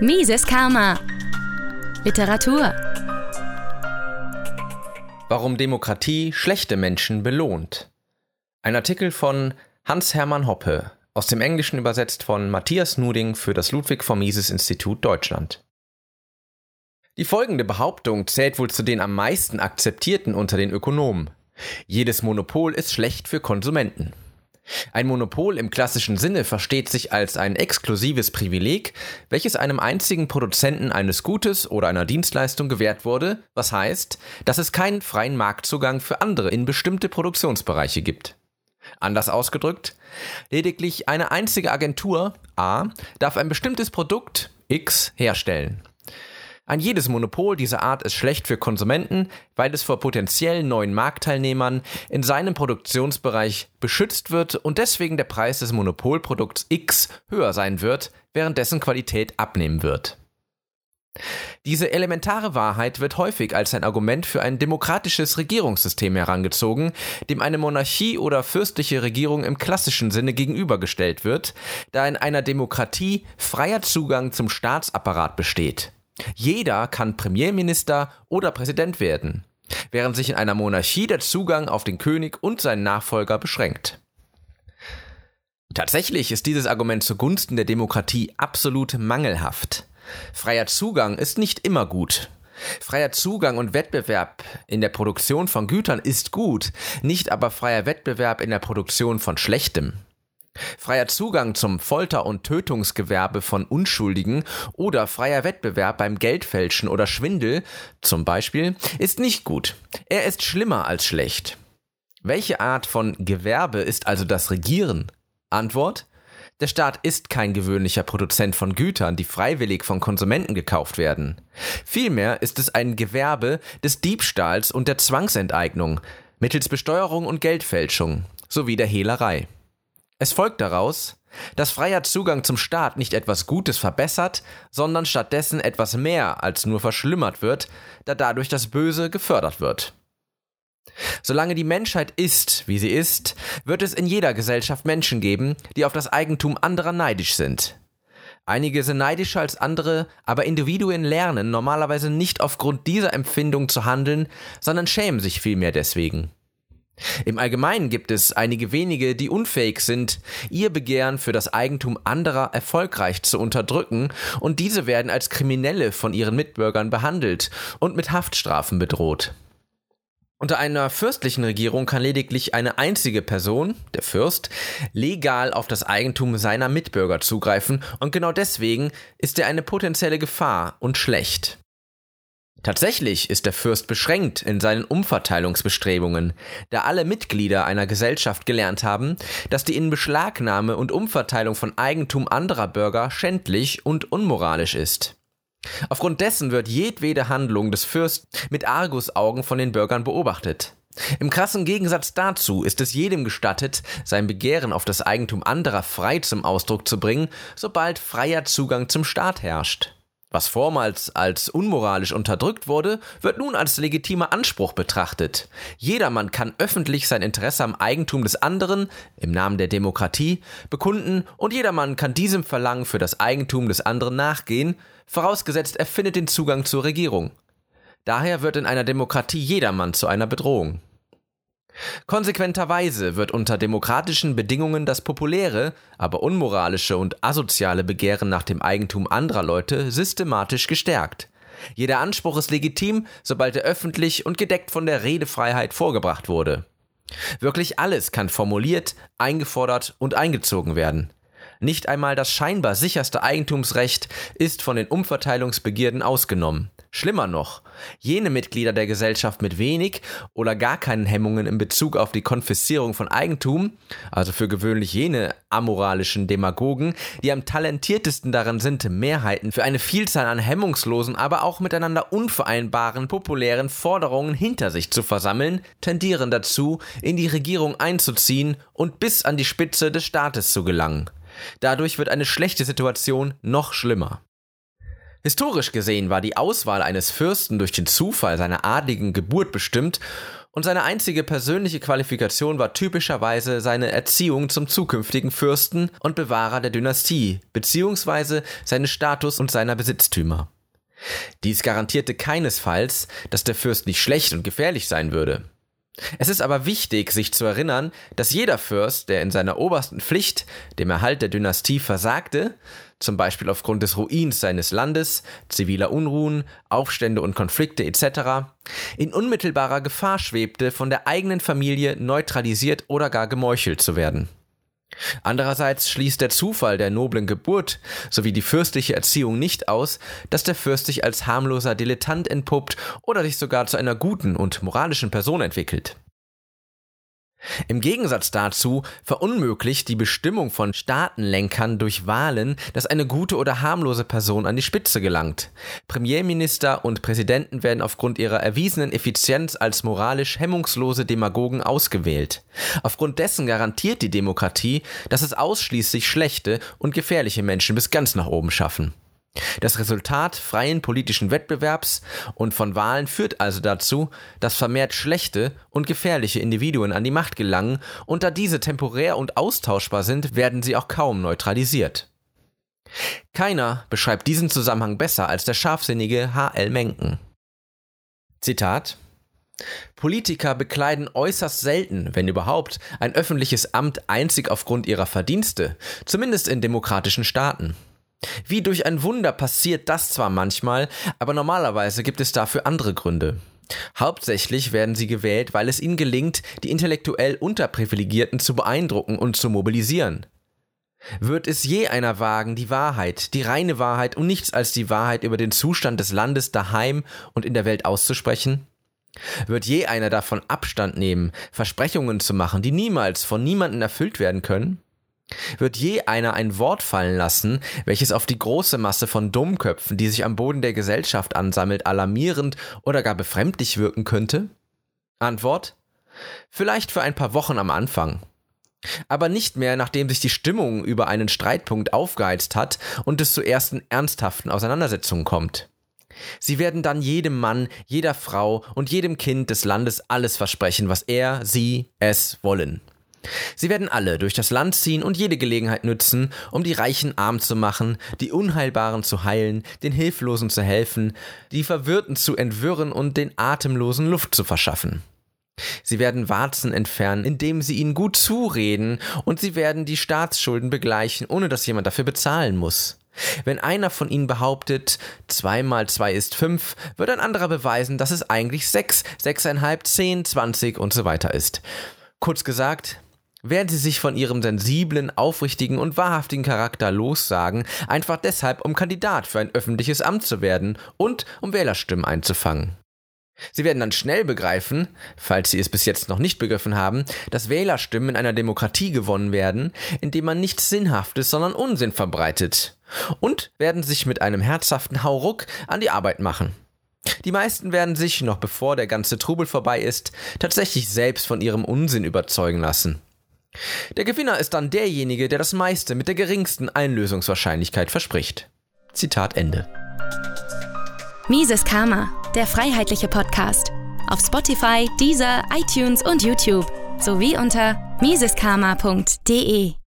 Mises Karma. Literatur. Warum Demokratie schlechte Menschen belohnt. Ein Artikel von Hans-Hermann Hoppe, aus dem Englischen übersetzt von Matthias Nuding für das Ludwig von Mises Institut Deutschland. Die folgende Behauptung zählt wohl zu den am meisten akzeptierten unter den Ökonomen. Jedes Monopol ist schlecht für Konsumenten. Ein Monopol im klassischen Sinne versteht sich als ein exklusives Privileg, welches einem einzigen Produzenten eines Gutes oder einer Dienstleistung gewährt wurde, was heißt, dass es keinen freien Marktzugang für andere in bestimmte Produktionsbereiche gibt. Anders ausgedrückt, lediglich eine einzige Agentur A darf ein bestimmtes Produkt X herstellen. Ein jedes Monopol dieser Art ist schlecht für Konsumenten, weil es vor potenziellen neuen Marktteilnehmern in seinem Produktionsbereich beschützt wird und deswegen der Preis des Monopolprodukts X höher sein wird, während dessen Qualität abnehmen wird. Diese elementare Wahrheit wird häufig als ein Argument für ein demokratisches Regierungssystem herangezogen, dem eine Monarchie oder fürstliche Regierung im klassischen Sinne gegenübergestellt wird, da in einer Demokratie freier Zugang zum Staatsapparat besteht. Jeder kann Premierminister oder Präsident werden, während sich in einer Monarchie der Zugang auf den König und seinen Nachfolger beschränkt. Tatsächlich ist dieses Argument zugunsten der Demokratie absolut mangelhaft. Freier Zugang ist nicht immer gut. Freier Zugang und Wettbewerb in der Produktion von Gütern ist gut, nicht aber freier Wettbewerb in der Produktion von Schlechtem. Freier Zugang zum Folter- und Tötungsgewerbe von Unschuldigen oder freier Wettbewerb beim Geldfälschen oder Schwindel zum Beispiel ist nicht gut. Er ist schlimmer als schlecht. Welche Art von Gewerbe ist also das Regieren? Antwort der Staat ist kein gewöhnlicher Produzent von Gütern, die freiwillig von Konsumenten gekauft werden. Vielmehr ist es ein Gewerbe des Diebstahls und der Zwangsenteignung mittels Besteuerung und Geldfälschung sowie der Hehlerei. Es folgt daraus, dass freier Zugang zum Staat nicht etwas Gutes verbessert, sondern stattdessen etwas mehr als nur verschlimmert wird, da dadurch das Böse gefördert wird. Solange die Menschheit ist, wie sie ist, wird es in jeder Gesellschaft Menschen geben, die auf das Eigentum anderer neidisch sind. Einige sind neidischer als andere, aber Individuen lernen normalerweise nicht aufgrund dieser Empfindung zu handeln, sondern schämen sich vielmehr deswegen. Im Allgemeinen gibt es einige wenige, die unfähig sind, ihr Begehren für das Eigentum anderer erfolgreich zu unterdrücken, und diese werden als Kriminelle von ihren Mitbürgern behandelt und mit Haftstrafen bedroht. Unter einer fürstlichen Regierung kann lediglich eine einzige Person, der Fürst, legal auf das Eigentum seiner Mitbürger zugreifen, und genau deswegen ist er eine potenzielle Gefahr und schlecht. Tatsächlich ist der Fürst beschränkt in seinen Umverteilungsbestrebungen, da alle Mitglieder einer Gesellschaft gelernt haben, dass die Inbeschlagnahme und Umverteilung von Eigentum anderer Bürger schändlich und unmoralisch ist. Aufgrund dessen wird jedwede Handlung des Fürsten mit Argusaugen von den Bürgern beobachtet. Im krassen Gegensatz dazu ist es jedem gestattet, sein Begehren auf das Eigentum anderer frei zum Ausdruck zu bringen, sobald freier Zugang zum Staat herrscht. Was vormals als unmoralisch unterdrückt wurde, wird nun als legitimer Anspruch betrachtet. Jedermann kann öffentlich sein Interesse am Eigentum des anderen im Namen der Demokratie bekunden und jedermann kann diesem Verlangen für das Eigentum des anderen nachgehen, vorausgesetzt er findet den Zugang zur Regierung. Daher wird in einer Demokratie jedermann zu einer Bedrohung. Konsequenterweise wird unter demokratischen Bedingungen das populäre, aber unmoralische und asoziale Begehren nach dem Eigentum anderer Leute systematisch gestärkt. Jeder Anspruch ist legitim, sobald er öffentlich und gedeckt von der Redefreiheit vorgebracht wurde. Wirklich alles kann formuliert, eingefordert und eingezogen werden. Nicht einmal das scheinbar sicherste Eigentumsrecht ist von den Umverteilungsbegierden ausgenommen. Schlimmer noch, jene Mitglieder der Gesellschaft mit wenig oder gar keinen Hemmungen in Bezug auf die Konfiszierung von Eigentum, also für gewöhnlich jene amoralischen Demagogen, die am talentiertesten darin sind, Mehrheiten für eine Vielzahl an hemmungslosen, aber auch miteinander unvereinbaren populären Forderungen hinter sich zu versammeln, tendieren dazu, in die Regierung einzuziehen und bis an die Spitze des Staates zu gelangen. Dadurch wird eine schlechte Situation noch schlimmer. Historisch gesehen war die Auswahl eines Fürsten durch den Zufall seiner adligen Geburt bestimmt und seine einzige persönliche Qualifikation war typischerweise seine Erziehung zum zukünftigen Fürsten und Bewahrer der Dynastie, beziehungsweise seinen Status und seiner Besitztümer. Dies garantierte keinesfalls, dass der Fürst nicht schlecht und gefährlich sein würde. Es ist aber wichtig, sich zu erinnern, dass jeder Fürst, der in seiner obersten Pflicht, dem Erhalt der Dynastie, versagte, zum Beispiel aufgrund des Ruins seines Landes, ziviler Unruhen, Aufstände und Konflikte etc., in unmittelbarer Gefahr schwebte, von der eigenen Familie neutralisiert oder gar gemeuchelt zu werden. Andererseits schließt der Zufall der noblen Geburt sowie die fürstliche Erziehung nicht aus, dass der Fürst sich als harmloser Dilettant entpuppt oder sich sogar zu einer guten und moralischen Person entwickelt. Im Gegensatz dazu verunmöglicht die Bestimmung von Staatenlenkern durch Wahlen, dass eine gute oder harmlose Person an die Spitze gelangt. Premierminister und Präsidenten werden aufgrund ihrer erwiesenen Effizienz als moralisch hemmungslose Demagogen ausgewählt. Aufgrund dessen garantiert die Demokratie, dass es ausschließlich schlechte und gefährliche Menschen bis ganz nach oben schaffen. Das Resultat freien politischen Wettbewerbs und von Wahlen führt also dazu, dass vermehrt schlechte und gefährliche Individuen an die Macht gelangen, und da diese temporär und austauschbar sind, werden sie auch kaum neutralisiert. Keiner beschreibt diesen Zusammenhang besser als der scharfsinnige H.L. Mencken. Zitat Politiker bekleiden äußerst selten, wenn überhaupt, ein öffentliches Amt einzig aufgrund ihrer Verdienste, zumindest in demokratischen Staaten. Wie durch ein Wunder passiert das zwar manchmal, aber normalerweise gibt es dafür andere Gründe. Hauptsächlich werden sie gewählt, weil es ihnen gelingt, die intellektuell Unterprivilegierten zu beeindrucken und zu mobilisieren. Wird es je einer wagen, die Wahrheit, die reine Wahrheit und nichts als die Wahrheit über den Zustand des Landes daheim und in der Welt auszusprechen? Wird je einer davon Abstand nehmen, Versprechungen zu machen, die niemals von niemandem erfüllt werden können? Wird je einer ein Wort fallen lassen, welches auf die große Masse von Dummköpfen, die sich am Boden der Gesellschaft ansammelt, alarmierend oder gar befremdlich wirken könnte? Antwort? Vielleicht für ein paar Wochen am Anfang. Aber nicht mehr, nachdem sich die Stimmung über einen Streitpunkt aufgeheizt hat und es zu ersten ernsthaften Auseinandersetzungen kommt. Sie werden dann jedem Mann, jeder Frau und jedem Kind des Landes alles versprechen, was er, sie, es wollen. Sie werden alle durch das Land ziehen und jede Gelegenheit nützen, um die Reichen arm zu machen, die Unheilbaren zu heilen, den Hilflosen zu helfen, die Verwirrten zu entwirren und den Atemlosen Luft zu verschaffen. Sie werden Warzen entfernen, indem sie ihnen gut zureden, und sie werden die Staatsschulden begleichen, ohne dass jemand dafür bezahlen muss. Wenn einer von ihnen behauptet, zwei mal zwei ist fünf, wird ein anderer beweisen, dass es eigentlich sechs, sechseinhalb, zehn, zwanzig und so weiter ist. Kurz gesagt, werden sie sich von ihrem sensiblen, aufrichtigen und wahrhaftigen Charakter lossagen, einfach deshalb, um Kandidat für ein öffentliches Amt zu werden und um Wählerstimmen einzufangen. Sie werden dann schnell begreifen, falls Sie es bis jetzt noch nicht begriffen haben, dass Wählerstimmen in einer Demokratie gewonnen werden, indem man nichts Sinnhaftes, sondern Unsinn verbreitet. Und werden sich mit einem herzhaften Hauruck an die Arbeit machen. Die meisten werden sich, noch bevor der ganze Trubel vorbei ist, tatsächlich selbst von ihrem Unsinn überzeugen lassen. Der Gewinner ist dann derjenige, der das meiste mit der geringsten Einlösungswahrscheinlichkeit verspricht. Zitat Ende. Mises Karma, der freiheitliche Podcast. Auf Spotify, Deezer, iTunes und YouTube sowie unter miseskarma.de.